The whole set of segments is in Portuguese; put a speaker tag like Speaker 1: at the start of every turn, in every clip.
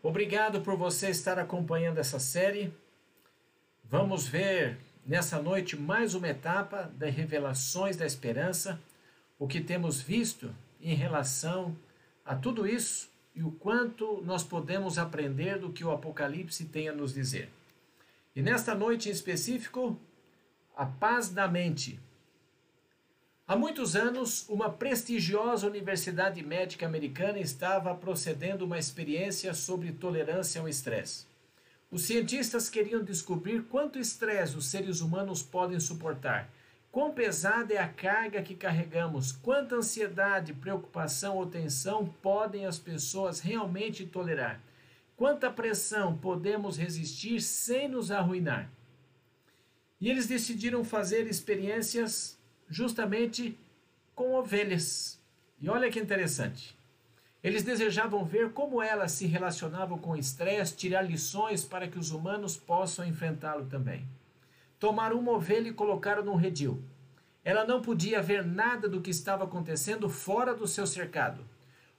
Speaker 1: Obrigado por você estar acompanhando essa série. Vamos ver nessa noite mais uma etapa das revelações da esperança, o que temos visto em relação a tudo isso e o quanto nós podemos aprender do que o Apocalipse tem a nos dizer. E nesta noite em específico, a paz da mente. Há muitos anos, uma prestigiosa universidade médica americana estava procedendo uma experiência sobre tolerância ao estresse. Os cientistas queriam descobrir quanto estresse os seres humanos podem suportar, quão pesada é a carga que carregamos, quanta ansiedade, preocupação ou tensão podem as pessoas realmente tolerar, quanta pressão podemos resistir sem nos arruinar. E eles decidiram fazer experiências justamente com ovelhas. E olha que interessante. Eles desejavam ver como elas se relacionavam com o estresse, tirar lições para que os humanos possam enfrentá-lo também. Tomaram uma ovelha e colocaram num redil. Ela não podia ver nada do que estava acontecendo fora do seu cercado.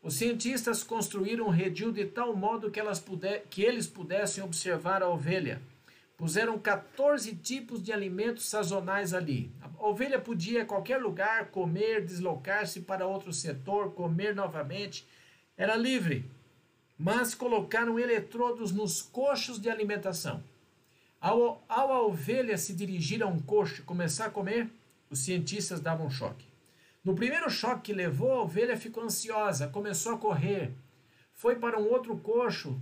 Speaker 1: Os cientistas construíram um redil de tal modo que, puder, que eles pudessem observar a ovelha. Puseram 14 tipos de alimentos sazonais ali. A ovelha podia, a qualquer lugar, comer, deslocar-se para outro setor, comer novamente. Era livre. Mas colocaram eletrodos nos coxos de alimentação. Ao, ao a ovelha se dirigir a um coxo e começar a comer, os cientistas davam um choque. No primeiro choque que levou, a ovelha ficou ansiosa, começou a correr. Foi para um outro coxo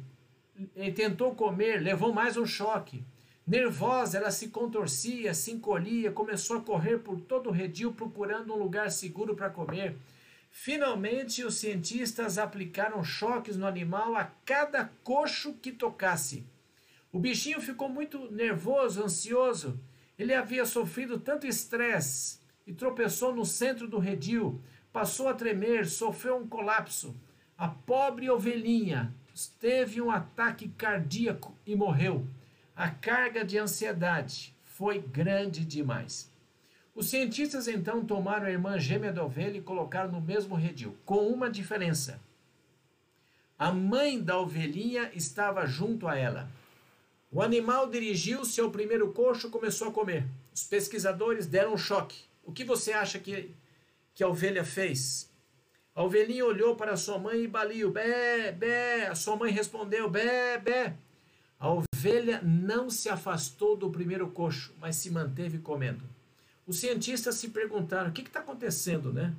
Speaker 1: tentou comer, levou mais um choque. Nervosa, ela se contorcia, se encolhia, começou a correr por todo o redil procurando um lugar seguro para comer. Finalmente, os cientistas aplicaram choques no animal a cada coxo que tocasse. O bichinho ficou muito nervoso, ansioso. Ele havia sofrido tanto estresse e tropeçou no centro do redil, passou a tremer, sofreu um colapso. A pobre ovelhinha teve um ataque cardíaco e morreu. A carga de ansiedade foi grande demais. Os cientistas então tomaram a irmã gêmea da ovelha e colocaram no mesmo redil, com uma diferença. A mãe da ovelhinha estava junto a ela. O animal dirigiu-se ao primeiro coxo e começou a comer. Os pesquisadores deram um choque. O que você acha que, que a ovelha fez? A ovelhinha olhou para sua mãe e baliu. Bé, bé. A sua mãe respondeu. Bé, bé. Ovelha não se afastou do primeiro coxo, mas se manteve comendo. Os cientistas se perguntaram: o que está acontecendo, né?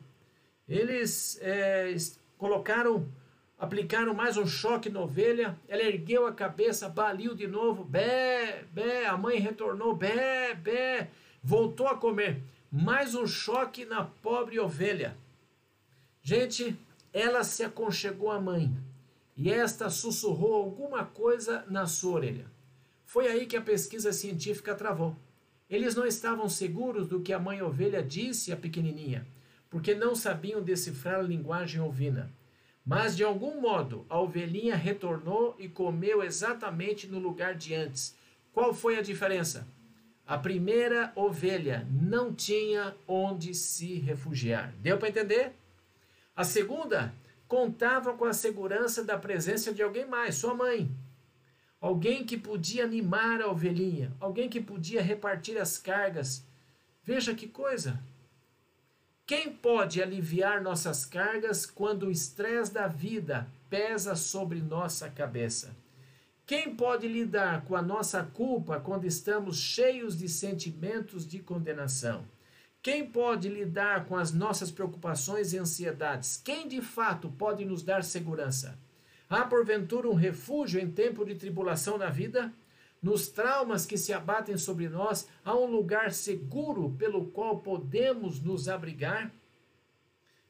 Speaker 1: Eles é, colocaram, aplicaram mais um choque na ovelha, ela ergueu a cabeça, baliu de novo, bé, bé, a mãe retornou, bé, bé, voltou a comer. Mais um choque na pobre ovelha. Gente, ela se aconchegou à mãe e esta sussurrou alguma coisa na sua orelha. Foi aí que a pesquisa científica travou. Eles não estavam seguros do que a mãe ovelha disse à pequenininha, porque não sabiam decifrar a linguagem ovina. Mas de algum modo a ovelhinha retornou e comeu exatamente no lugar de antes. Qual foi a diferença? A primeira ovelha não tinha onde se refugiar. Deu para entender? A segunda contava com a segurança da presença de alguém mais, sua mãe. Alguém que podia animar a ovelhinha, alguém que podia repartir as cargas. Veja que coisa! Quem pode aliviar nossas cargas quando o estresse da vida pesa sobre nossa cabeça? Quem pode lidar com a nossa culpa quando estamos cheios de sentimentos de condenação? Quem pode lidar com as nossas preocupações e ansiedades? Quem de fato pode nos dar segurança? Há porventura um refúgio em tempo de tribulação na vida? Nos traumas que se abatem sobre nós, há um lugar seguro pelo qual podemos nos abrigar?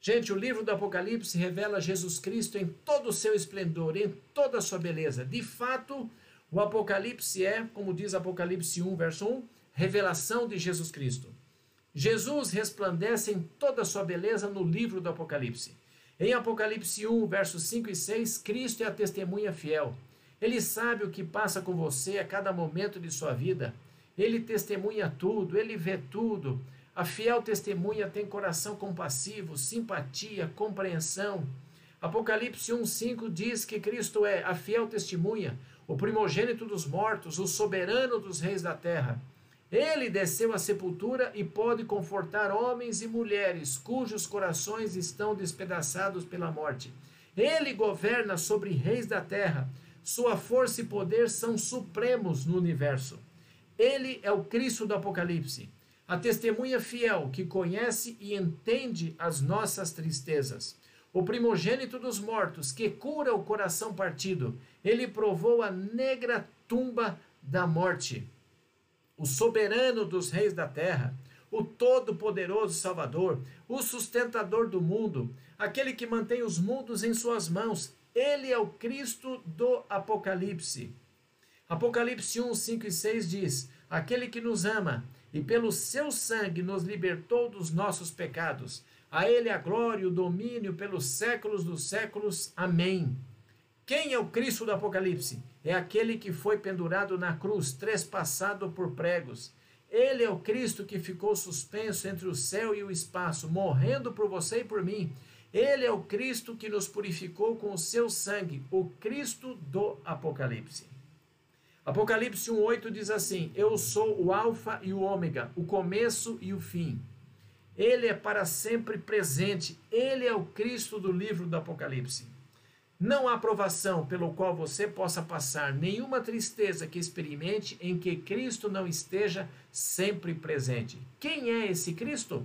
Speaker 1: Gente, o livro do Apocalipse revela Jesus Cristo em todo o seu esplendor, em toda a sua beleza. De fato, o Apocalipse é, como diz Apocalipse 1, verso 1, revelação de Jesus Cristo. Jesus resplandece em toda a sua beleza no livro do Apocalipse. Em Apocalipse 1, versos 5 e 6, Cristo é a testemunha fiel. Ele sabe o que passa com você a cada momento de sua vida. Ele testemunha tudo, ele vê tudo. A fiel testemunha tem coração compassivo, simpatia, compreensão. Apocalipse 1,5 diz que Cristo é a fiel testemunha, o primogênito dos mortos, o soberano dos reis da terra. Ele desceu à sepultura e pode confortar homens e mulheres cujos corações estão despedaçados pela morte. Ele governa sobre reis da terra. Sua força e poder são supremos no universo. Ele é o Cristo do Apocalipse, a testemunha fiel que conhece e entende as nossas tristezas o primogênito dos mortos, que cura o coração partido. Ele provou a negra tumba da morte. O soberano dos reis da terra, o todo-poderoso Salvador, o sustentador do mundo, aquele que mantém os mundos em suas mãos. Ele é o Cristo do Apocalipse. Apocalipse 1, 5 e 6 diz: Aquele que nos ama e pelo seu sangue nos libertou dos nossos pecados a Ele a glória e o domínio pelos séculos dos séculos. Amém. Quem é o Cristo do Apocalipse? É aquele que foi pendurado na cruz, trespassado por pregos. Ele é o Cristo que ficou suspenso entre o céu e o espaço, morrendo por você e por mim. Ele é o Cristo que nos purificou com o seu sangue, o Cristo do Apocalipse. Apocalipse 1:8 diz assim: Eu sou o alfa e o ômega, o começo e o fim. Ele é para sempre presente. Ele é o Cristo do livro do Apocalipse. Não há provação pelo qual você possa passar, nenhuma tristeza que experimente em que Cristo não esteja sempre presente. Quem é esse Cristo?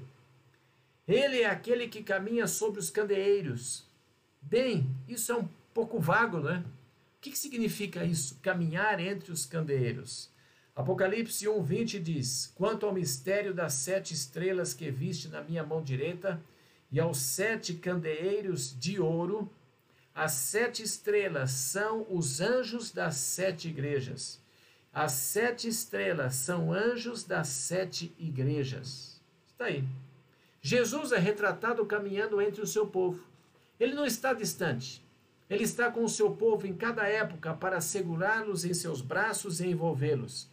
Speaker 1: Ele é aquele que caminha sobre os candeeiros. Bem, isso é um pouco vago, não é? O que significa isso? Caminhar entre os candeeiros. Apocalipse 1:20 diz: Quanto ao mistério das sete estrelas que viste na minha mão direita e aos sete candeeiros de ouro, as sete estrelas são os anjos das sete igrejas. As sete estrelas são anjos das sete igrejas. Está aí. Jesus é retratado caminhando entre o seu povo. Ele não está distante. Ele está com o seu povo em cada época para segurá-los em seus braços e envolvê-los.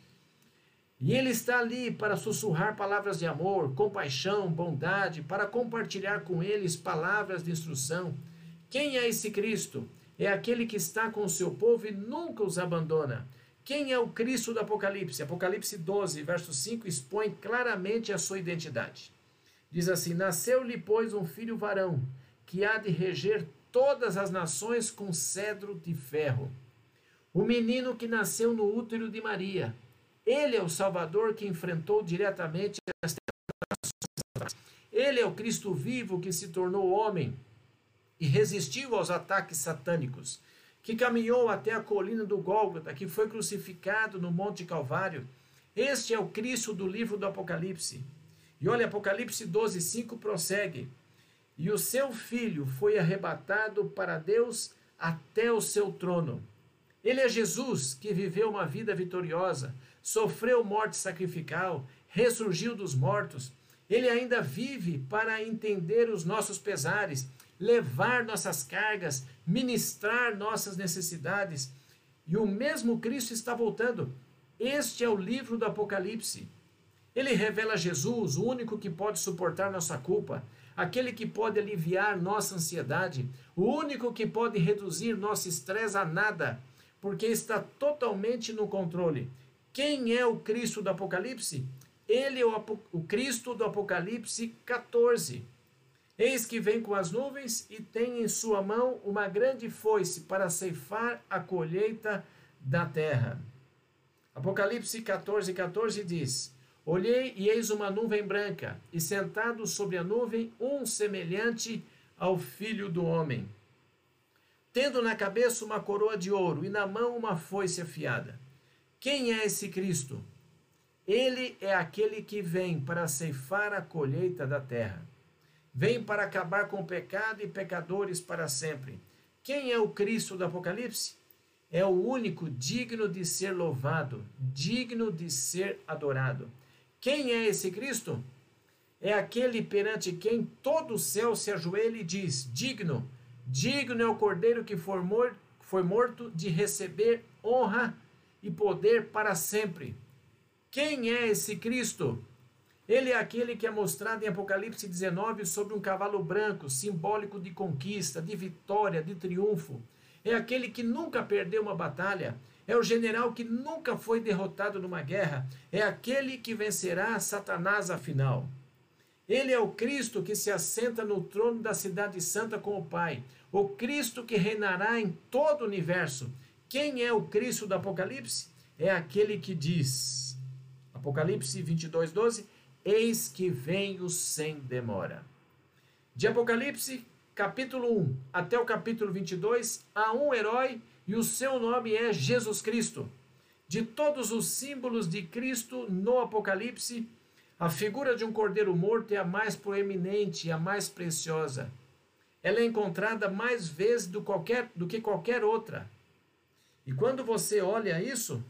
Speaker 1: E ele está ali para sussurrar palavras de amor, compaixão, bondade, para compartilhar com eles palavras de instrução. Quem é esse Cristo? É aquele que está com o seu povo e nunca os abandona. Quem é o Cristo do Apocalipse? Apocalipse 12, verso 5 expõe claramente a sua identidade. Diz assim: Nasceu-lhe, pois, um filho varão, que há de reger todas as nações com cedro de ferro. O menino que nasceu no útero de Maria ele é o Salvador que enfrentou diretamente as tentações. Ele é o Cristo vivo que se tornou homem e resistiu aos ataques satânicos, que caminhou até a colina do Gólgota, que foi crucificado no Monte Calvário. Este é o Cristo do livro do Apocalipse. E olha, Apocalipse 12, 5 prossegue. E o seu filho foi arrebatado para Deus até o seu trono. Ele é Jesus que viveu uma vida vitoriosa, sofreu morte sacrificial, ressurgiu dos mortos. Ele ainda vive para entender os nossos pesares, levar nossas cargas, ministrar nossas necessidades. E o mesmo Cristo está voltando. Este é o livro do Apocalipse. Ele revela Jesus, o único que pode suportar nossa culpa, aquele que pode aliviar nossa ansiedade, o único que pode reduzir nosso estresse a nada, porque está totalmente no controle. Quem é o Cristo do Apocalipse? Ele é o, o Cristo do Apocalipse 14. Eis que vem com as nuvens e tem em sua mão uma grande foice para ceifar a colheita da terra. Apocalipse 14, 14 diz: Olhei e eis uma nuvem branca, e sentado sobre a nuvem um semelhante ao filho do homem, tendo na cabeça uma coroa de ouro e na mão uma foice afiada. Quem é esse Cristo? Ele é aquele que vem para ceifar a colheita da terra. Vem para acabar com o pecado e pecadores para sempre. Quem é o Cristo do Apocalipse? É o único digno de ser louvado, digno de ser adorado. Quem é esse Cristo? É aquele perante quem todo o céu se ajoelha e diz: Digno, digno é o cordeiro que foi morto de receber honra e poder para sempre. Quem é esse Cristo? Ele é aquele que é mostrado em Apocalipse 19 sobre um cavalo branco, simbólico de conquista, de vitória, de triunfo. É aquele que nunca perdeu uma batalha. É o general que nunca foi derrotado numa guerra. É aquele que vencerá Satanás afinal. Ele é o Cristo que se assenta no trono da Cidade Santa com o Pai. O Cristo que reinará em todo o universo. Quem é o Cristo do Apocalipse? É aquele que diz, Apocalipse 22, 12: Eis que venho sem demora. De Apocalipse, capítulo 1 até o capítulo 22, há um herói e o seu nome é Jesus Cristo. De todos os símbolos de Cristo no Apocalipse, a figura de um cordeiro morto é a mais proeminente e a mais preciosa. Ela é encontrada mais vezes do, qualquer, do que qualquer outra. E quando você olha isso,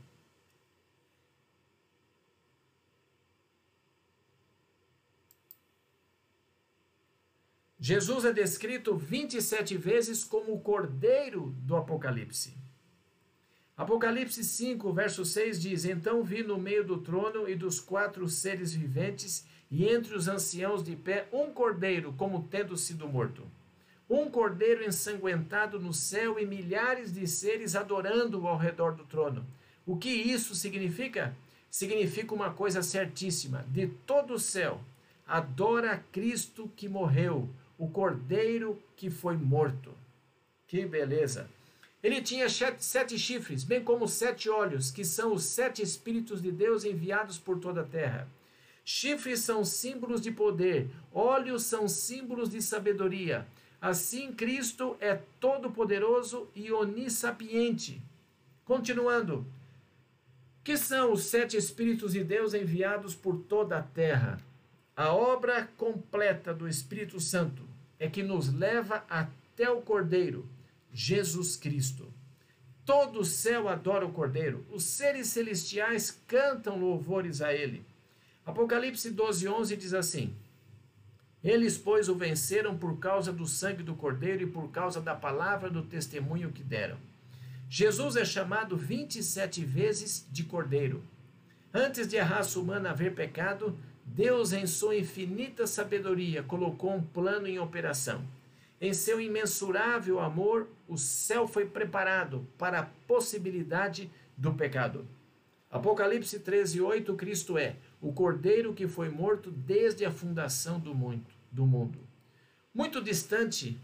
Speaker 1: Jesus é descrito 27 vezes como o cordeiro do Apocalipse. Apocalipse 5, verso 6 diz: Então vi no meio do trono e dos quatro seres viventes, e entre os anciãos de pé, um cordeiro, como tendo sido morto. Um cordeiro ensanguentado no céu e milhares de seres adorando-o ao redor do trono. O que isso significa? Significa uma coisa certíssima: de todo o céu, adora Cristo que morreu, o cordeiro que foi morto. Que beleza! Ele tinha sete chifres, bem como sete olhos, que são os sete Espíritos de Deus enviados por toda a terra. Chifres são símbolos de poder, olhos são símbolos de sabedoria. Assim, Cristo é todo-poderoso e onissapiente. Continuando, que são os sete Espíritos de Deus enviados por toda a terra? A obra completa do Espírito Santo é que nos leva até o Cordeiro Jesus Cristo. Todo o céu adora o Cordeiro, os seres celestiais cantam louvores a ele. Apocalipse 12, 11 diz assim: Eles, pois, o venceram por causa do sangue do Cordeiro e por causa da palavra do testemunho que deram. Jesus é chamado 27 vezes de Cordeiro. Antes de a raça humana haver pecado, Deus, em sua infinita sabedoria, colocou um plano em operação. Em seu imensurável amor, o céu foi preparado para a possibilidade do pecado. Apocalipse 13, 8, Cristo é o cordeiro que foi morto desde a fundação do mundo. Do mundo. Muito distante,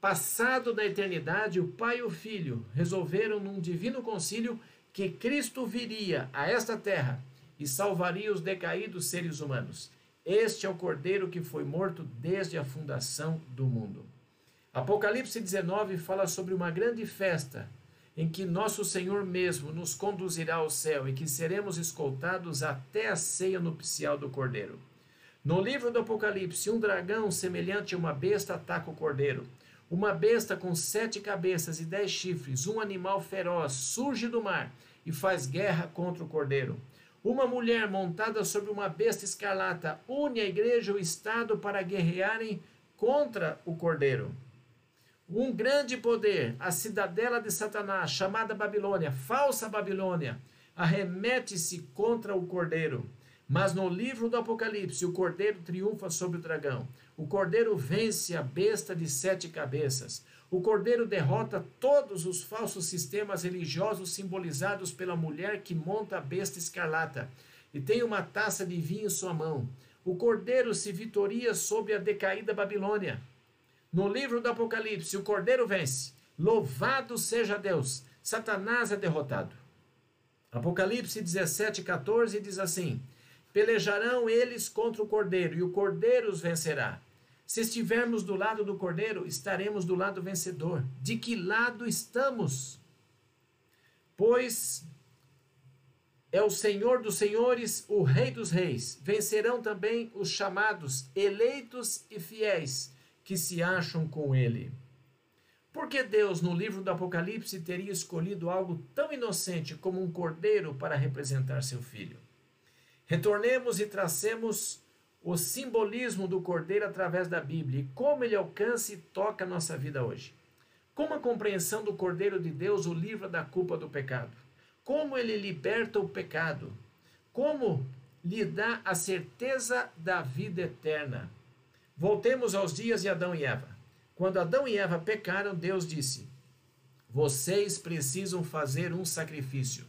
Speaker 1: passado da eternidade, o Pai e o Filho resolveram num divino concílio que Cristo viria a esta terra e salvaria os decaídos seres humanos. Este é o cordeiro que foi morto desde a fundação do mundo. Apocalipse 19 fala sobre uma grande festa em que nosso Senhor mesmo nos conduzirá ao céu e que seremos escoltados até a ceia nupcial do cordeiro. No livro do Apocalipse, um dragão semelhante a uma besta ataca o cordeiro. Uma besta com sete cabeças e dez chifres, um animal feroz, surge do mar e faz guerra contra o cordeiro. Uma mulher montada sobre uma besta escarlata une a igreja e o Estado para guerrearem contra o cordeiro. Um grande poder, a cidadela de Satanás, chamada Babilônia, falsa Babilônia, arremete-se contra o cordeiro. Mas no livro do Apocalipse, o cordeiro triunfa sobre o dragão. O cordeiro vence a besta de sete cabeças. O cordeiro derrota todos os falsos sistemas religiosos simbolizados pela mulher que monta a besta escarlata e tem uma taça de vinho em sua mão. O cordeiro se vitoria sobre a decaída Babilônia. No livro do Apocalipse, o cordeiro vence. Louvado seja Deus! Satanás é derrotado. Apocalipse 17, 14 diz assim: Pelejarão eles contra o cordeiro, e o cordeiro os vencerá. Se estivermos do lado do Cordeiro, estaremos do lado vencedor. De que lado estamos? Pois é o Senhor dos senhores, o Rei dos reis. Vencerão também os chamados, eleitos e fiéis, que se acham com ele. Por que Deus, no livro do Apocalipse, teria escolhido algo tão inocente como um cordeiro para representar seu filho? Retornemos e tracemos o simbolismo do Cordeiro através da Bíblia e como ele alcança e toca a nossa vida hoje. Como a compreensão do Cordeiro de Deus o livra da culpa do pecado. Como ele liberta o pecado. Como lhe dá a certeza da vida eterna. Voltemos aos dias de Adão e Eva. Quando Adão e Eva pecaram, Deus disse: Vocês precisam fazer um sacrifício.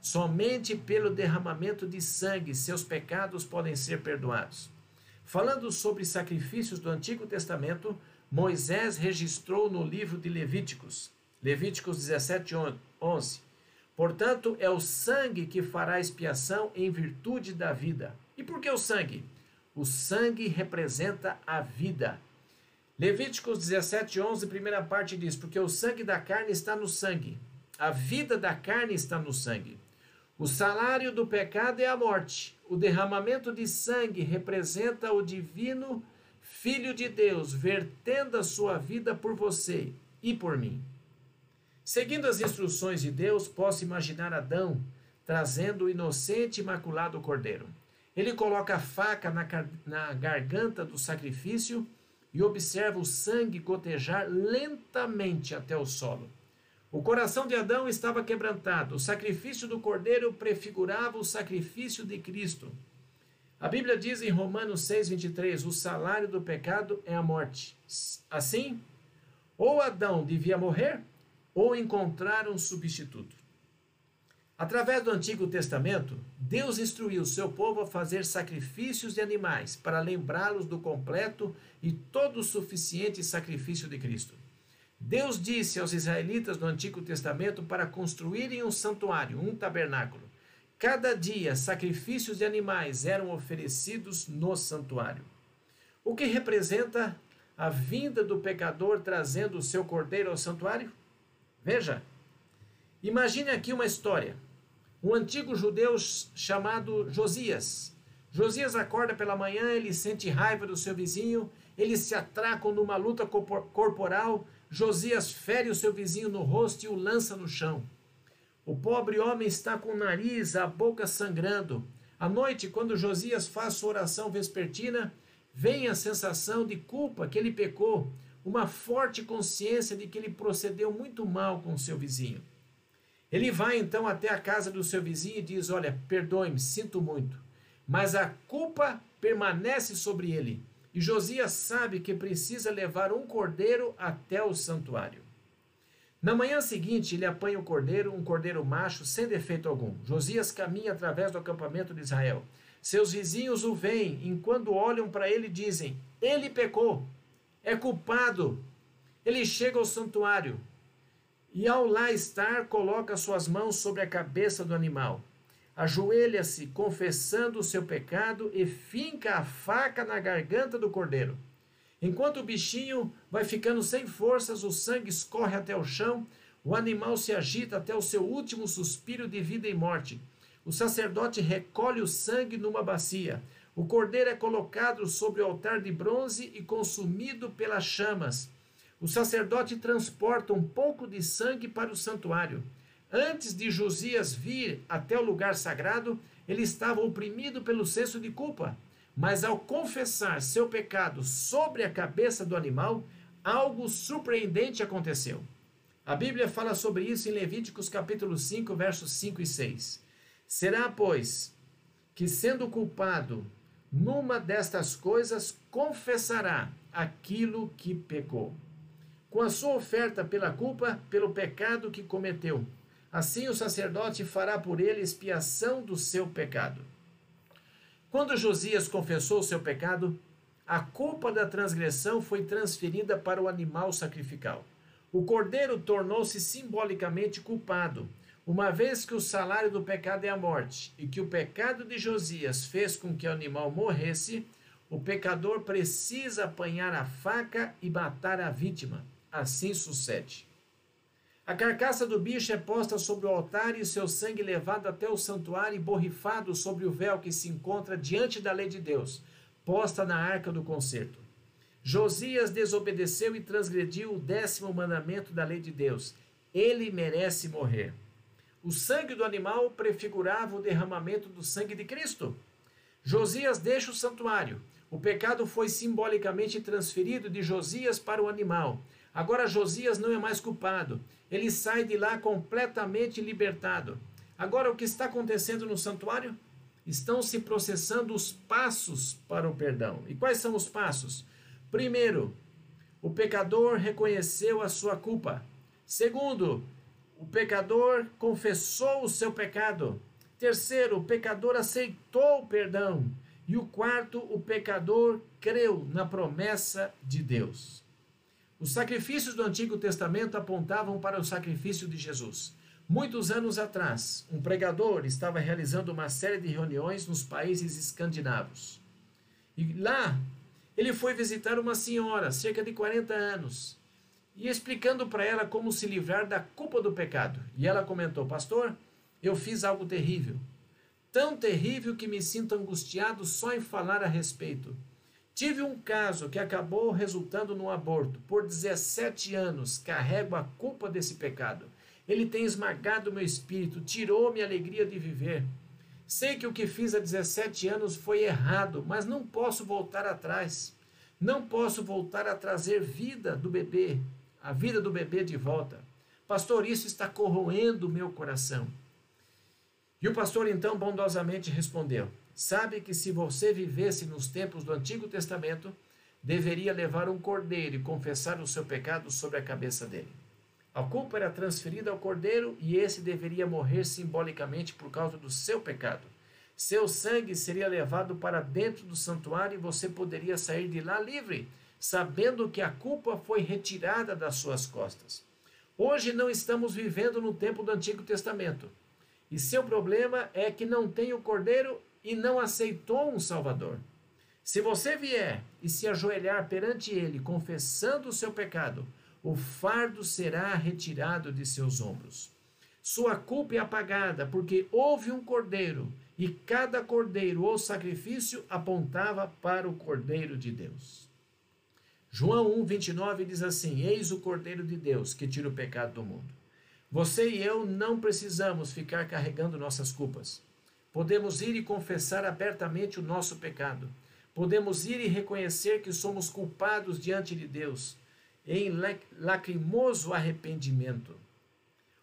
Speaker 1: Somente pelo derramamento de sangue seus pecados podem ser perdoados. Falando sobre sacrifícios do Antigo Testamento, Moisés registrou no livro de Levíticos, Levíticos 17, 11. Portanto, é o sangue que fará expiação em virtude da vida. E por que o sangue? O sangue representa a vida. Levíticos 17, 11, primeira parte diz: Porque o sangue da carne está no sangue, a vida da carne está no sangue. O salário do pecado é a morte. O derramamento de sangue representa o divino Filho de Deus, vertendo a sua vida por você e por mim. Seguindo as instruções de Deus, posso imaginar Adão trazendo o inocente e imaculado cordeiro. Ele coloca a faca na, na garganta do sacrifício e observa o sangue gotejar lentamente até o solo. O coração de Adão estava quebrantado. O sacrifício do cordeiro prefigurava o sacrifício de Cristo. A Bíblia diz em Romanos 6:23, o salário do pecado é a morte. Assim, ou Adão devia morrer, ou encontrar um substituto. Através do Antigo Testamento, Deus instruiu seu povo a fazer sacrifícios de animais para lembrá-los do completo e todo suficiente sacrifício de Cristo. Deus disse aos israelitas no Antigo Testamento para construírem um santuário, um tabernáculo. Cada dia, sacrifícios de animais eram oferecidos no santuário. O que representa a vinda do pecador trazendo o seu cordeiro ao santuário? Veja, imagine aqui uma história um antigo judeu chamado Josias. Josias acorda pela manhã, ele sente raiva do seu vizinho, eles se atracam numa luta corporal. Josias fere o seu vizinho no rosto e o lança no chão. O pobre homem está com o nariz, a boca sangrando. À noite, quando Josias faz sua oração vespertina, vem a sensação de culpa que ele pecou, uma forte consciência de que ele procedeu muito mal com o seu vizinho. Ele vai então até a casa do seu vizinho e diz: Olha, perdoe-me, sinto muito. Mas a culpa permanece sobre ele. E Josias sabe que precisa levar um cordeiro até o santuário. Na manhã seguinte, ele apanha o cordeiro, um cordeiro macho, sem defeito algum. Josias caminha através do acampamento de Israel. Seus vizinhos o veem, enquanto olham para ele, dizem: Ele pecou, é culpado. Ele chega ao santuário, e ao lá estar, coloca suas mãos sobre a cabeça do animal. Ajoelha-se, confessando o seu pecado, e finca a faca na garganta do cordeiro. Enquanto o bichinho vai ficando sem forças, o sangue escorre até o chão, o animal se agita até o seu último suspiro de vida e morte. O sacerdote recolhe o sangue numa bacia. O cordeiro é colocado sobre o altar de bronze e consumido pelas chamas. O sacerdote transporta um pouco de sangue para o santuário. Antes de Josias vir até o lugar sagrado, ele estava oprimido pelo senso de culpa. Mas ao confessar seu pecado sobre a cabeça do animal, algo surpreendente aconteceu. A Bíblia fala sobre isso em Levíticos capítulo 5, versos 5 e 6. Será, pois, que sendo culpado numa destas coisas, confessará aquilo que pecou com a sua oferta pela culpa, pelo pecado que cometeu. Assim o sacerdote fará por ele expiação do seu pecado. Quando Josias confessou o seu pecado, a culpa da transgressão foi transferida para o animal sacrificial. O cordeiro tornou-se simbolicamente culpado, uma vez que o salário do pecado é a morte e que o pecado de Josias fez com que o animal morresse, o pecador precisa apanhar a faca e matar a vítima assim sucede. A carcaça do bicho é posta sobre o altar e seu sangue levado até o santuário e borrifado sobre o véu que se encontra diante da lei de Deus, posta na arca do concerto. Josias desobedeceu e transgrediu o décimo mandamento da lei de Deus. Ele merece morrer. O sangue do animal prefigurava o derramamento do sangue de Cristo. Josias deixa o santuário. O pecado foi simbolicamente transferido de Josias para o animal. Agora Josias não é mais culpado. Ele sai de lá completamente libertado. Agora, o que está acontecendo no santuário? estão se processando os passos para o perdão. E quais são os passos? Primeiro, o pecador reconheceu a sua culpa. Segundo, o pecador confessou o seu pecado. Terceiro, o pecador aceitou o perdão. E o quarto, o pecador creu na promessa de Deus. Os sacrifícios do Antigo Testamento apontavam para o sacrifício de Jesus. Muitos anos atrás, um pregador estava realizando uma série de reuniões nos países escandinavos. E lá, ele foi visitar uma senhora, cerca de 40 anos, e explicando para ela como se livrar da culpa do pecado. E ela comentou: Pastor, eu fiz algo terrível. Tão terrível que me sinto angustiado só em falar a respeito. Tive um caso que acabou resultando num aborto. Por 17 anos carrego a culpa desse pecado. Ele tem esmagado meu espírito, tirou minha alegria de viver. Sei que o que fiz há 17 anos foi errado, mas não posso voltar atrás. Não posso voltar a trazer vida do bebê, a vida do bebê de volta. Pastor, isso está corroendo meu coração. E o pastor então bondosamente respondeu: sabe que se você vivesse nos tempos do Antigo Testamento, deveria levar um cordeiro e confessar o seu pecado sobre a cabeça dele. A culpa era transferida ao cordeiro e esse deveria morrer simbolicamente por causa do seu pecado. Seu sangue seria levado para dentro do santuário e você poderia sair de lá livre, sabendo que a culpa foi retirada das suas costas. Hoje não estamos vivendo no tempo do Antigo Testamento. E seu problema é que não tem o cordeiro e não aceitou um Salvador. Se você vier e se ajoelhar perante Ele, confessando o seu pecado, o fardo será retirado de seus ombros. Sua culpa é apagada, porque houve um cordeiro, e cada cordeiro ou sacrifício apontava para o cordeiro de Deus. João 1, 29 diz assim: Eis o cordeiro de Deus que tira o pecado do mundo. Você e eu não precisamos ficar carregando nossas culpas. Podemos ir e confessar abertamente o nosso pecado. Podemos ir e reconhecer que somos culpados diante de Deus, em lacrimoso arrependimento.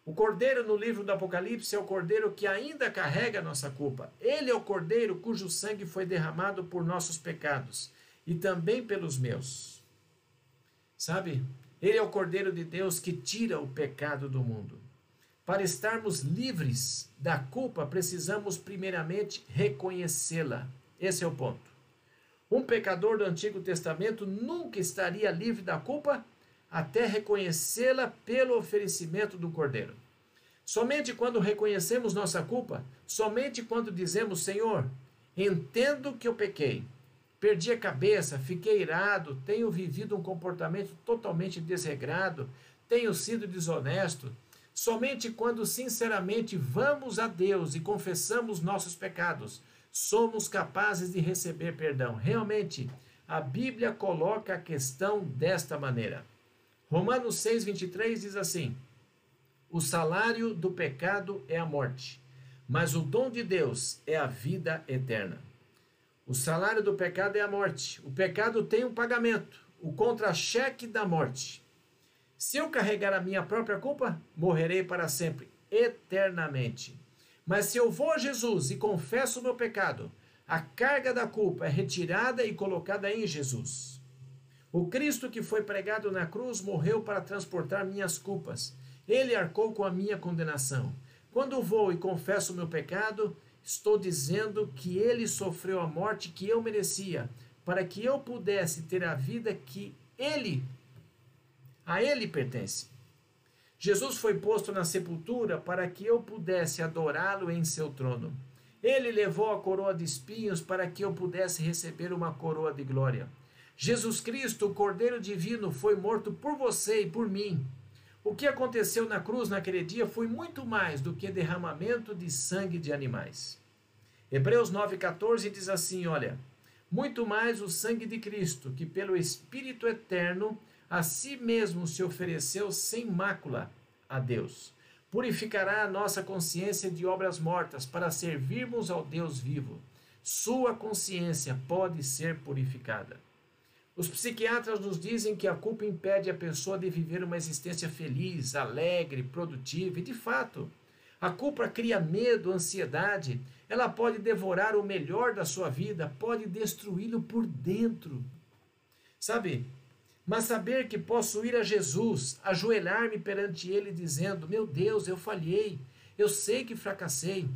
Speaker 1: O cordeiro no livro do Apocalipse é o cordeiro que ainda carrega nossa culpa. Ele é o cordeiro cujo sangue foi derramado por nossos pecados e também pelos meus. Sabe? Ele é o cordeiro de Deus que tira o pecado do mundo. Para estarmos livres da culpa, precisamos primeiramente reconhecê-la. Esse é o ponto. Um pecador do Antigo Testamento nunca estaria livre da culpa até reconhecê-la pelo oferecimento do Cordeiro. Somente quando reconhecemos nossa culpa, somente quando dizemos, Senhor, entendo que eu pequei, perdi a cabeça, fiquei irado, tenho vivido um comportamento totalmente desregrado, tenho sido desonesto, Somente quando sinceramente vamos a Deus e confessamos nossos pecados, somos capazes de receber perdão. Realmente, a Bíblia coloca a questão desta maneira. Romanos 6:23 diz assim: O salário do pecado é a morte, mas o dom de Deus é a vida eterna. O salário do pecado é a morte. O pecado tem um pagamento, o contra-cheque da morte. Se eu carregar a minha própria culpa, morrerei para sempre, eternamente. Mas se eu vou a Jesus e confesso o meu pecado, a carga da culpa é retirada e colocada em Jesus. O Cristo que foi pregado na cruz morreu para transportar minhas culpas. Ele arcou com a minha condenação. Quando vou e confesso o meu pecado, estou dizendo que ele sofreu a morte que eu merecia, para que eu pudesse ter a vida que ele a ele pertence. Jesus foi posto na sepultura para que eu pudesse adorá-lo em seu trono. Ele levou a coroa de espinhos para que eu pudesse receber uma coroa de glória. Jesus Cristo, o Cordeiro Divino, foi morto por você e por mim. O que aconteceu na cruz naquele dia foi muito mais do que derramamento de sangue de animais. Hebreus 9,14 diz assim: Olha, muito mais o sangue de Cristo, que pelo Espírito eterno a si mesmo se ofereceu sem mácula a Deus. Purificará a nossa consciência de obras mortas para servirmos ao Deus vivo. Sua consciência pode ser purificada. Os psiquiatras nos dizem que a culpa impede a pessoa de viver uma existência feliz, alegre, produtiva, e de fato, a culpa cria medo, ansiedade, ela pode devorar o melhor da sua vida, pode destruí-lo por dentro. Sabe? Mas saber que posso ir a Jesus, ajoelhar-me perante Ele, dizendo: Meu Deus, eu falhei, eu sei que fracassei,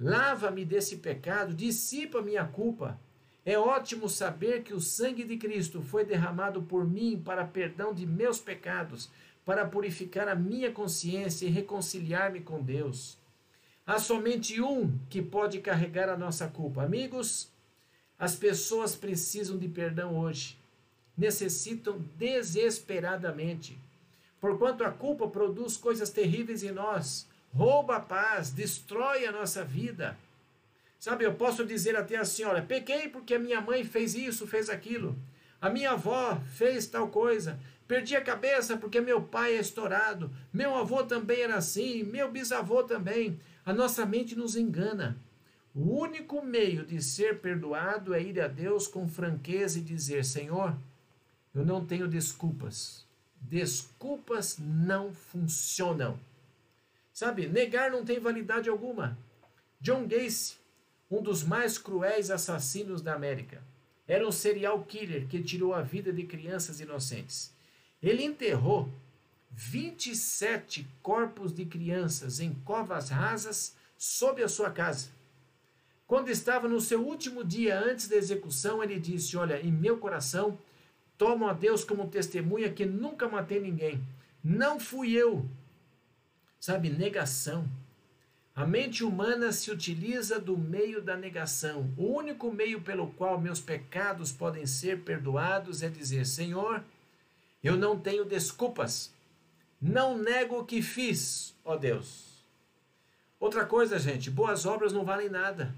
Speaker 1: lava-me desse pecado, dissipa minha culpa. É ótimo saber que o sangue de Cristo foi derramado por mim para perdão de meus pecados, para purificar a minha consciência e reconciliar-me com Deus. Há somente um que pode carregar a nossa culpa. Amigos, as pessoas precisam de perdão hoje. Necessitam desesperadamente. Porquanto a culpa produz coisas terríveis em nós, rouba a paz, destrói a nossa vida. Sabe, eu posso dizer até assim: olha, pequei porque a minha mãe fez isso, fez aquilo. A minha avó fez tal coisa. Perdi a cabeça porque meu pai é estourado. Meu avô também era assim. Meu bisavô também. A nossa mente nos engana. O único meio de ser perdoado é ir a Deus com franqueza e dizer: Senhor, eu não tenho desculpas. Desculpas não funcionam. Sabe, negar não tem validade alguma. John Gacy, um dos mais cruéis assassinos da América, era um serial killer que tirou a vida de crianças inocentes. Ele enterrou 27 corpos de crianças em covas rasas sob a sua casa. Quando estava no seu último dia antes da execução, ele disse: Olha, em meu coração, tomo a Deus como testemunha que nunca matei ninguém. Não fui eu, Sabe, negação. A mente humana se utiliza do meio da negação. O único meio pelo qual meus pecados podem ser perdoados é dizer: Senhor, eu não tenho desculpas. Não nego o que fiz, ó Deus. Outra coisa, gente, boas obras não valem nada.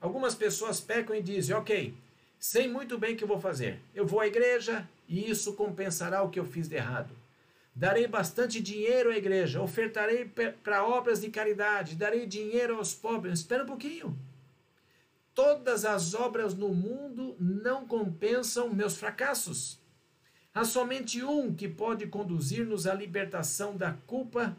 Speaker 1: Algumas pessoas pecam e dizem: Ok, sei muito bem o que vou fazer. Eu vou à igreja e isso compensará o que eu fiz de errado. Darei bastante dinheiro à igreja, ofertarei para obras de caridade, darei dinheiro aos pobres. Espera um pouquinho. Todas as obras no mundo não compensam meus fracassos. Há somente um que pode conduzir-nos à libertação da culpa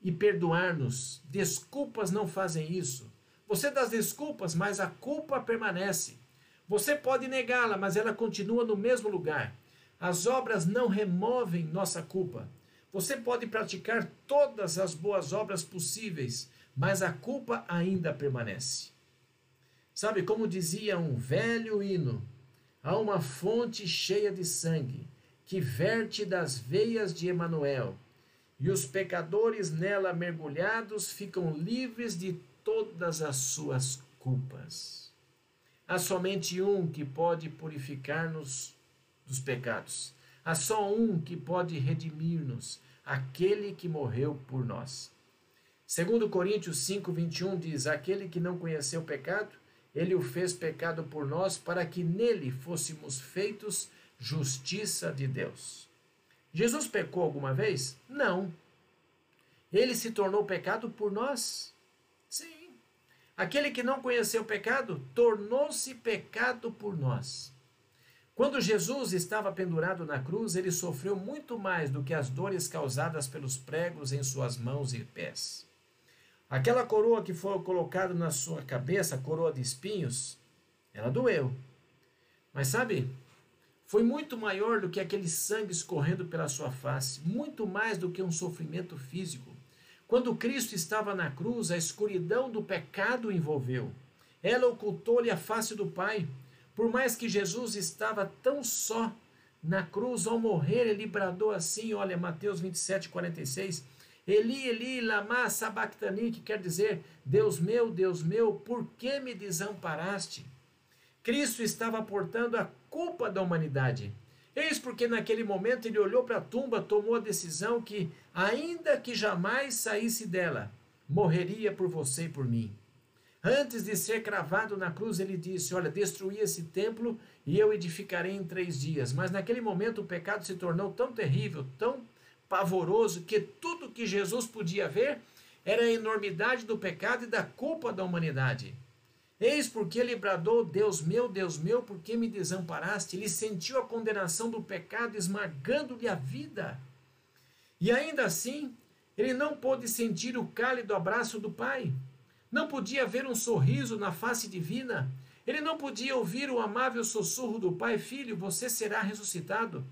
Speaker 1: e perdoar-nos. Desculpas não fazem isso. Você dá desculpas, mas a culpa permanece. Você pode negá-la, mas ela continua no mesmo lugar. As obras não removem nossa culpa. Você pode praticar todas as boas obras possíveis, mas a culpa ainda permanece. Sabe, como dizia um velho hino, há uma fonte cheia de sangue que verte das veias de Emanuel, e os pecadores nela mergulhados ficam livres de todas as suas culpas. Há somente um que pode purificar-nos dos pecados. Há só um que pode redimir-nos, aquele que morreu por nós. Segundo Coríntios 5, 21 diz, aquele que não conheceu pecado, ele o fez pecado por nós, para que nele fôssemos feitos justiça de Deus. Jesus pecou alguma vez? Não. Ele se tornou pecado por nós? Sim. Aquele que não conheceu o pecado tornou-se pecado por nós. Quando Jesus estava pendurado na cruz, ele sofreu muito mais do que as dores causadas pelos pregos em suas mãos e pés. Aquela coroa que foi colocada na sua cabeça, coroa de espinhos, ela doeu. Mas sabe, foi muito maior do que aquele sangue escorrendo pela sua face, muito mais do que um sofrimento físico. Quando Cristo estava na cruz, a escuridão do pecado o envolveu. Ela ocultou-lhe a face do Pai. Por mais que Jesus estava tão só na cruz, ao morrer, ele bradou assim, olha, Mateus 27, 46, Eli, Eli, lama sabachthani, que quer dizer, Deus meu, Deus meu, por que me desamparaste? Cristo estava portando a culpa da humanidade. Eis porque naquele momento ele olhou para a tumba, tomou a decisão que, ainda que jamais saísse dela, morreria por você e por mim. Antes de ser cravado na cruz, ele disse: Olha, destruí esse templo e eu edificarei em três dias. Mas naquele momento o pecado se tornou tão terrível, tão pavoroso, que tudo que Jesus podia ver era a enormidade do pecado e da culpa da humanidade. Eis porque ele bradou: Deus meu, Deus meu, por que me desamparaste? Ele sentiu a condenação do pecado esmagando-lhe a vida. E ainda assim, ele não pôde sentir o cálido abraço do Pai. não podia ver um sorriso na face divina, ele não podia ouvir o amável sussurro do Pai: Filho, você será ressuscitado.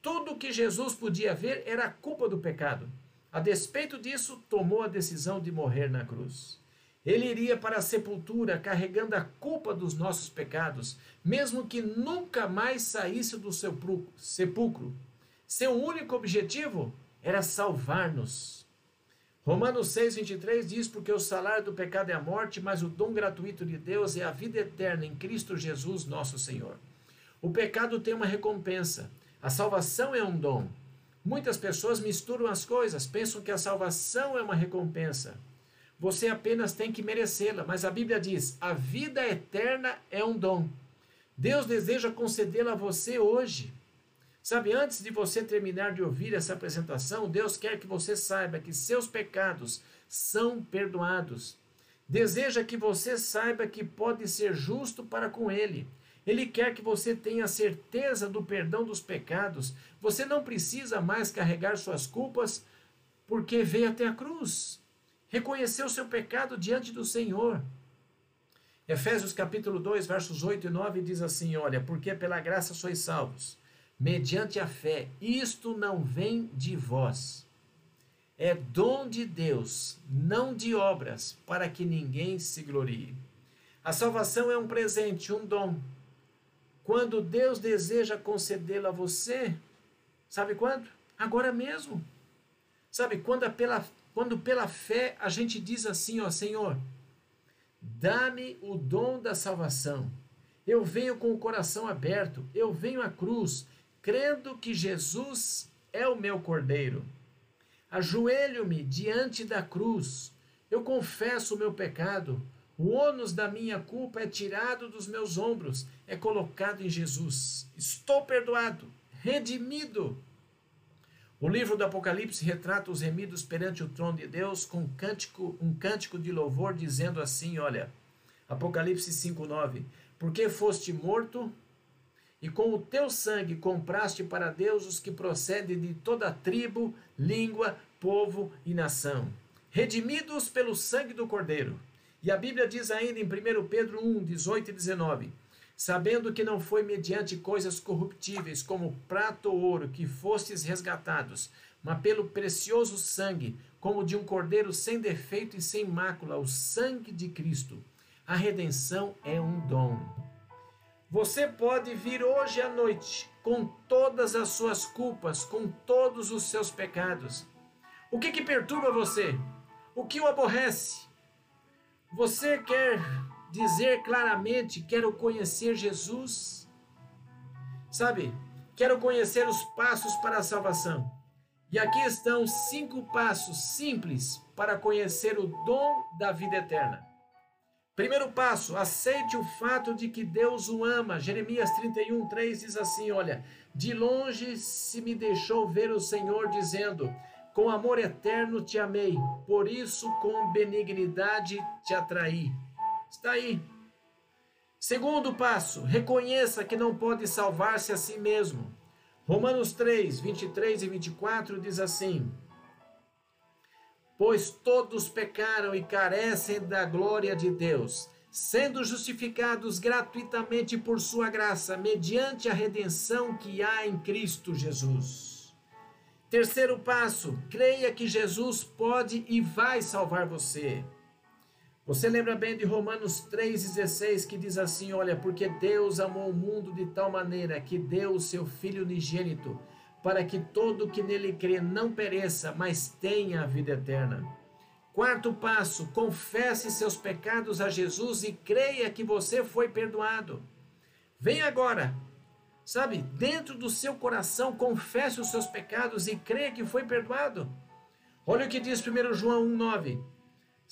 Speaker 1: Tudo o que Jesus podia ver era a culpa do pecado. A despeito disso, tomou a decisão de morrer na cruz. Ele iria para a sepultura carregando a culpa dos nossos pecados, mesmo que nunca mais saísse do seu sepulcro. Seu único objetivo era salvar-nos. Romanos 6,23 diz: Porque o salário do pecado é a morte, mas o dom gratuito de Deus é a vida eterna em Cristo Jesus, nosso Senhor. O pecado tem uma recompensa, a salvação é um dom. Muitas pessoas misturam as coisas, pensam que a salvação é uma recompensa. Você apenas tem que merecê-la, mas a Bíblia diz: a vida eterna é um dom. Deus deseja concedê-la a você hoje. Sabe, antes de você terminar de ouvir essa apresentação, Deus quer que você saiba que seus pecados são perdoados. Deseja que você saiba que pode ser justo para com Ele. Ele quer que você tenha certeza do perdão dos pecados. Você não precisa mais carregar suas culpas porque veio até a cruz reconheceu seu pecado diante do Senhor. Efésios capítulo 2, versos 8 e 9 diz assim: Olha, porque pela graça sois salvos, mediante a fé. Isto não vem de vós. É dom de Deus, não de obras, para que ninguém se glorie. A salvação é um presente, um dom. Quando Deus deseja concedê-lo a você, sabe quando? Agora mesmo. Sabe, quando é pela quando pela fé a gente diz assim, ó Senhor, dá-me o dom da salvação. Eu venho com o coração aberto, eu venho à cruz, crendo que Jesus é o meu cordeiro. Ajoelho-me diante da cruz, eu confesso o meu pecado, o ônus da minha culpa é tirado dos meus ombros, é colocado em Jesus. Estou perdoado, redimido o livro do Apocalipse retrata os remidos perante o trono de Deus com um cântico, um cântico de louvor, dizendo assim: olha, Apocalipse 5,9: Porque foste morto, e com o teu sangue compraste para Deus os que procedem de toda tribo, língua, povo e nação, redimidos pelo sangue do Cordeiro. E a Bíblia diz ainda em 1 Pedro 1, 18 e 19: sabendo que não foi mediante coisas corruptíveis, como prata ou ouro, que fostes resgatados, mas pelo precioso sangue, como de um cordeiro sem defeito e sem mácula, o sangue de Cristo. A redenção é um dom. Você pode vir hoje à noite com todas as suas culpas, com todos os seus pecados. O que, que perturba você? O que o aborrece? Você quer dizer claramente: quero conhecer Jesus. Sabe, quero conhecer os passos para a salvação. E aqui estão cinco passos simples para conhecer o dom da vida eterna. Primeiro passo, aceite o fato de que Deus o ama. Jeremias 31, 3 diz assim: Olha, de longe se me deixou ver o Senhor, dizendo: Com amor eterno te amei, por isso com benignidade te atraí. Está aí. Segundo passo, reconheça que não pode salvar-se a si mesmo. Romanos 3, 23 e 24 diz assim: Pois todos pecaram e carecem da glória de Deus, sendo justificados gratuitamente por Sua graça, mediante a redenção que há em Cristo Jesus. Terceiro passo, creia que Jesus pode e vai salvar você. Você lembra bem de Romanos 3,16 que diz assim: Olha, porque Deus amou o mundo de tal maneira que deu o seu Filho unigênito, para que todo que nele crê não pereça, mas tenha a vida eterna. Quarto passo: confesse seus pecados a Jesus e creia que você foi perdoado. Vem agora, sabe, dentro do seu coração, confesse os seus pecados e creia que foi perdoado. Olha o que diz 1 João 1,9.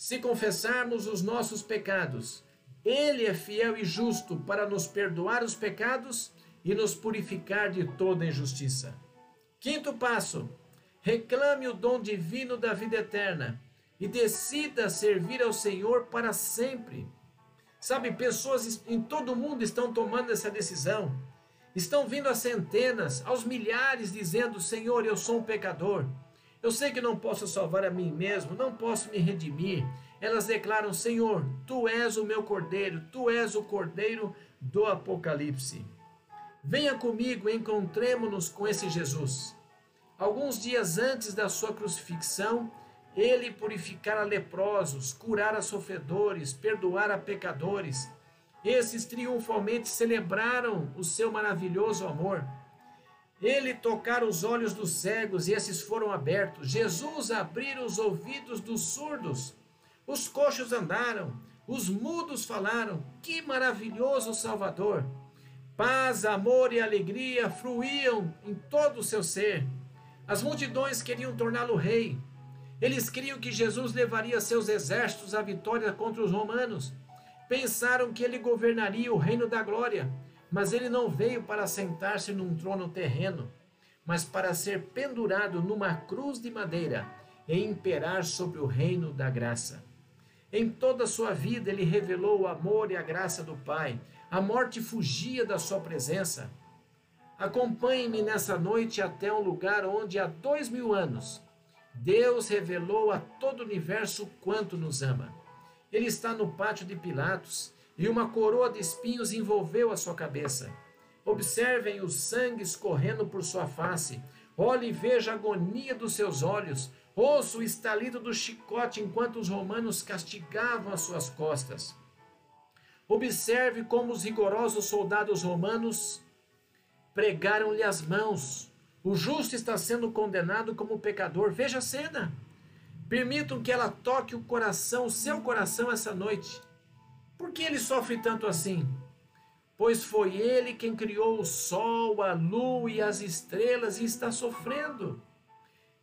Speaker 1: Se confessarmos os nossos pecados, Ele é fiel e justo para nos perdoar os pecados e nos purificar de toda injustiça. Quinto passo: reclame o dom divino da vida eterna e decida servir ao Senhor para sempre. Sabe, pessoas em todo o mundo estão tomando essa decisão. Estão vindo a centenas, aos milhares, dizendo: Senhor, eu sou um pecador. Eu sei que não posso salvar a mim mesmo, não posso me redimir. Elas declaram: Senhor, tu és o meu cordeiro, tu és o cordeiro do Apocalipse. Venha comigo, encontremos-nos com esse Jesus. Alguns dias antes da sua crucifixão, ele purificara leprosos, curara sofredores, perdoara pecadores. Esses triunfalmente celebraram o seu maravilhoso amor. Ele tocara os olhos dos cegos e esses foram abertos. Jesus abriu os ouvidos dos surdos. Os coxos andaram, os mudos falaram. Que maravilhoso Salvador! Paz, amor e alegria fruíam em todo o seu ser. As multidões queriam torná-lo rei. Eles criam que Jesus levaria seus exércitos à vitória contra os romanos. Pensaram que ele governaria o reino da glória, mas ele não veio para sentar-se num trono terreno, mas para ser pendurado numa cruz de madeira e imperar sobre o reino da graça. Em toda a sua vida, ele revelou o amor e a graça do Pai. A morte fugia da sua presença. Acompanhe-me nessa noite até um lugar onde há dois mil anos Deus revelou a todo o universo quanto nos ama. Ele está no pátio de Pilatos e uma coroa de espinhos envolveu a sua cabeça. Observem o sangue escorrendo por sua face. Olhe e veja a agonia dos seus olhos. Ouça o estalido do chicote enquanto os romanos castigavam as suas costas. Observe como os rigorosos soldados romanos pregaram-lhe as mãos. O justo está sendo condenado como pecador. Veja a cena. Permitam que ela toque o coração, o seu coração essa noite. Por que ele sofre tanto assim? Pois foi ele quem criou o sol, a lua e as estrelas e está sofrendo.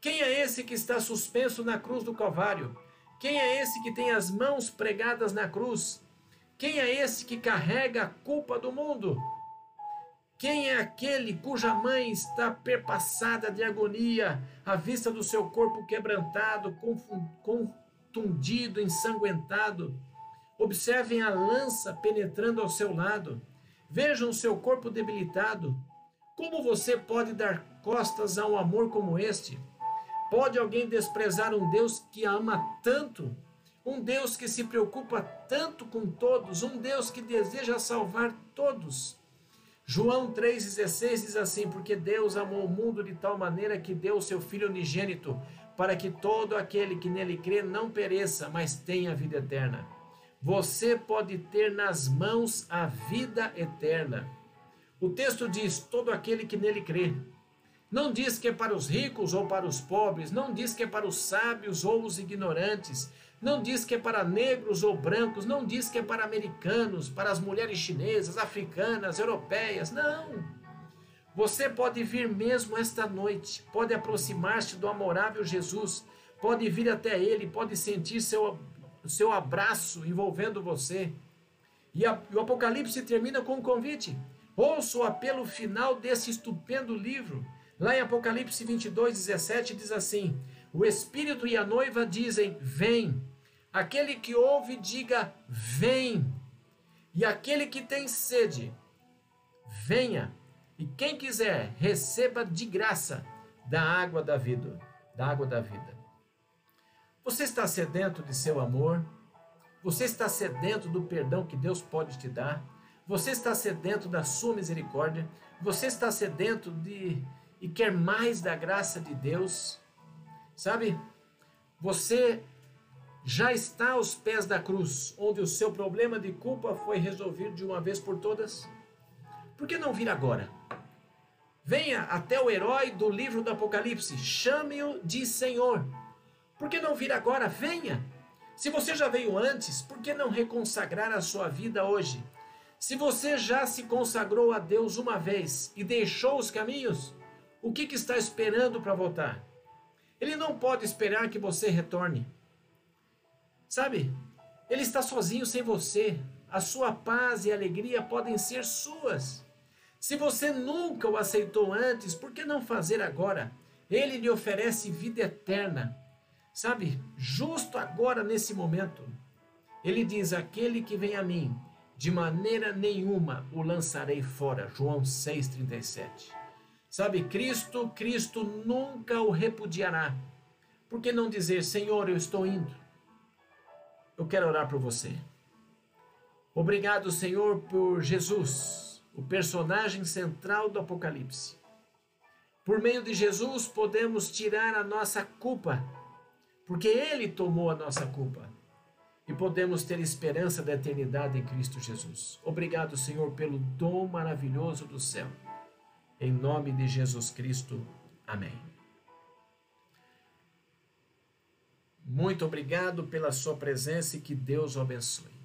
Speaker 1: Quem é esse que está suspenso na cruz do Calvário? Quem é esse que tem as mãos pregadas na cruz? Quem é esse que carrega a culpa do mundo? Quem é aquele cuja mãe está perpassada de agonia à vista do seu corpo quebrantado, contundido, ensanguentado? Observem a lança penetrando ao seu lado. Vejam seu corpo debilitado. Como você pode dar costas a um amor como este? Pode alguém desprezar um Deus que ama tanto? Um Deus que se preocupa tanto com todos? Um Deus que deseja salvar todos? João 3,16 diz assim: Porque Deus amou o mundo de tal maneira que deu o seu Filho unigênito, para que todo aquele que nele crê não pereça, mas tenha vida eterna. Você pode ter nas mãos a vida eterna. O texto diz: todo aquele que nele crê. Não diz que é para os ricos ou para os pobres, não diz que é para os sábios ou os ignorantes, não diz que é para negros ou brancos, não diz que é para americanos, para as mulheres chinesas, africanas, europeias, não. Você pode vir mesmo esta noite, pode aproximar-se do amorável Jesus, pode vir até ele, pode sentir seu, seu abraço envolvendo você. E, a, o Apocalipse termina com um convite. Ouça o apelo final desse estupendo livro. Lá em Apocalipse 22, 17 diz assim: O Espírito e a noiva dizem: Vem. Aquele que ouve, diga: Vem. E aquele que tem sede, venha. E quem quiser, receba de graça da água da vida, da água da vida. Você está sedento de seu amor? Você está sedento do perdão que Deus pode te dar? Você está sedento da sua misericórdia? Você está sedento de e quer mais da graça de Deus? Sabe? Você já está aos pés da cruz, onde o seu problema de culpa foi resolvido de uma vez por todas? Por que não vir agora? Venha até o herói do livro do Apocalipse, chame-o de Senhor. Por que não vir agora? Venha! Se você já veio antes, por que não reconsagrar a sua vida hoje? Se você já se consagrou a Deus uma vez e deixou os caminhos, o que, que está esperando para voltar? Ele não pode esperar que você retorne. Sabe? Ele está sozinho sem você. A sua paz e alegria podem ser suas. Se você nunca o aceitou antes, por que não fazer agora? Ele lhe oferece vida eterna. Sabe? Justo agora, nesse momento. Ele diz: Aquele que vem a mim, de maneira nenhuma o lançarei fora. João 6,37. Sabe, Cristo, Cristo nunca o repudiará. Por que não dizer, Senhor, eu estou indo? Eu quero orar por você. Obrigado, Senhor, por Jesus, o personagem central do Apocalipse. Por meio de Jesus podemos tirar a nossa culpa, porque Ele tomou a nossa culpa. E podemos ter esperança da eternidade em Cristo Jesus. Obrigado, Senhor, pelo dom maravilhoso do céu. Em nome de Jesus Cristo. Amém. Muito obrigado pela sua presença e que Deus o abençoe.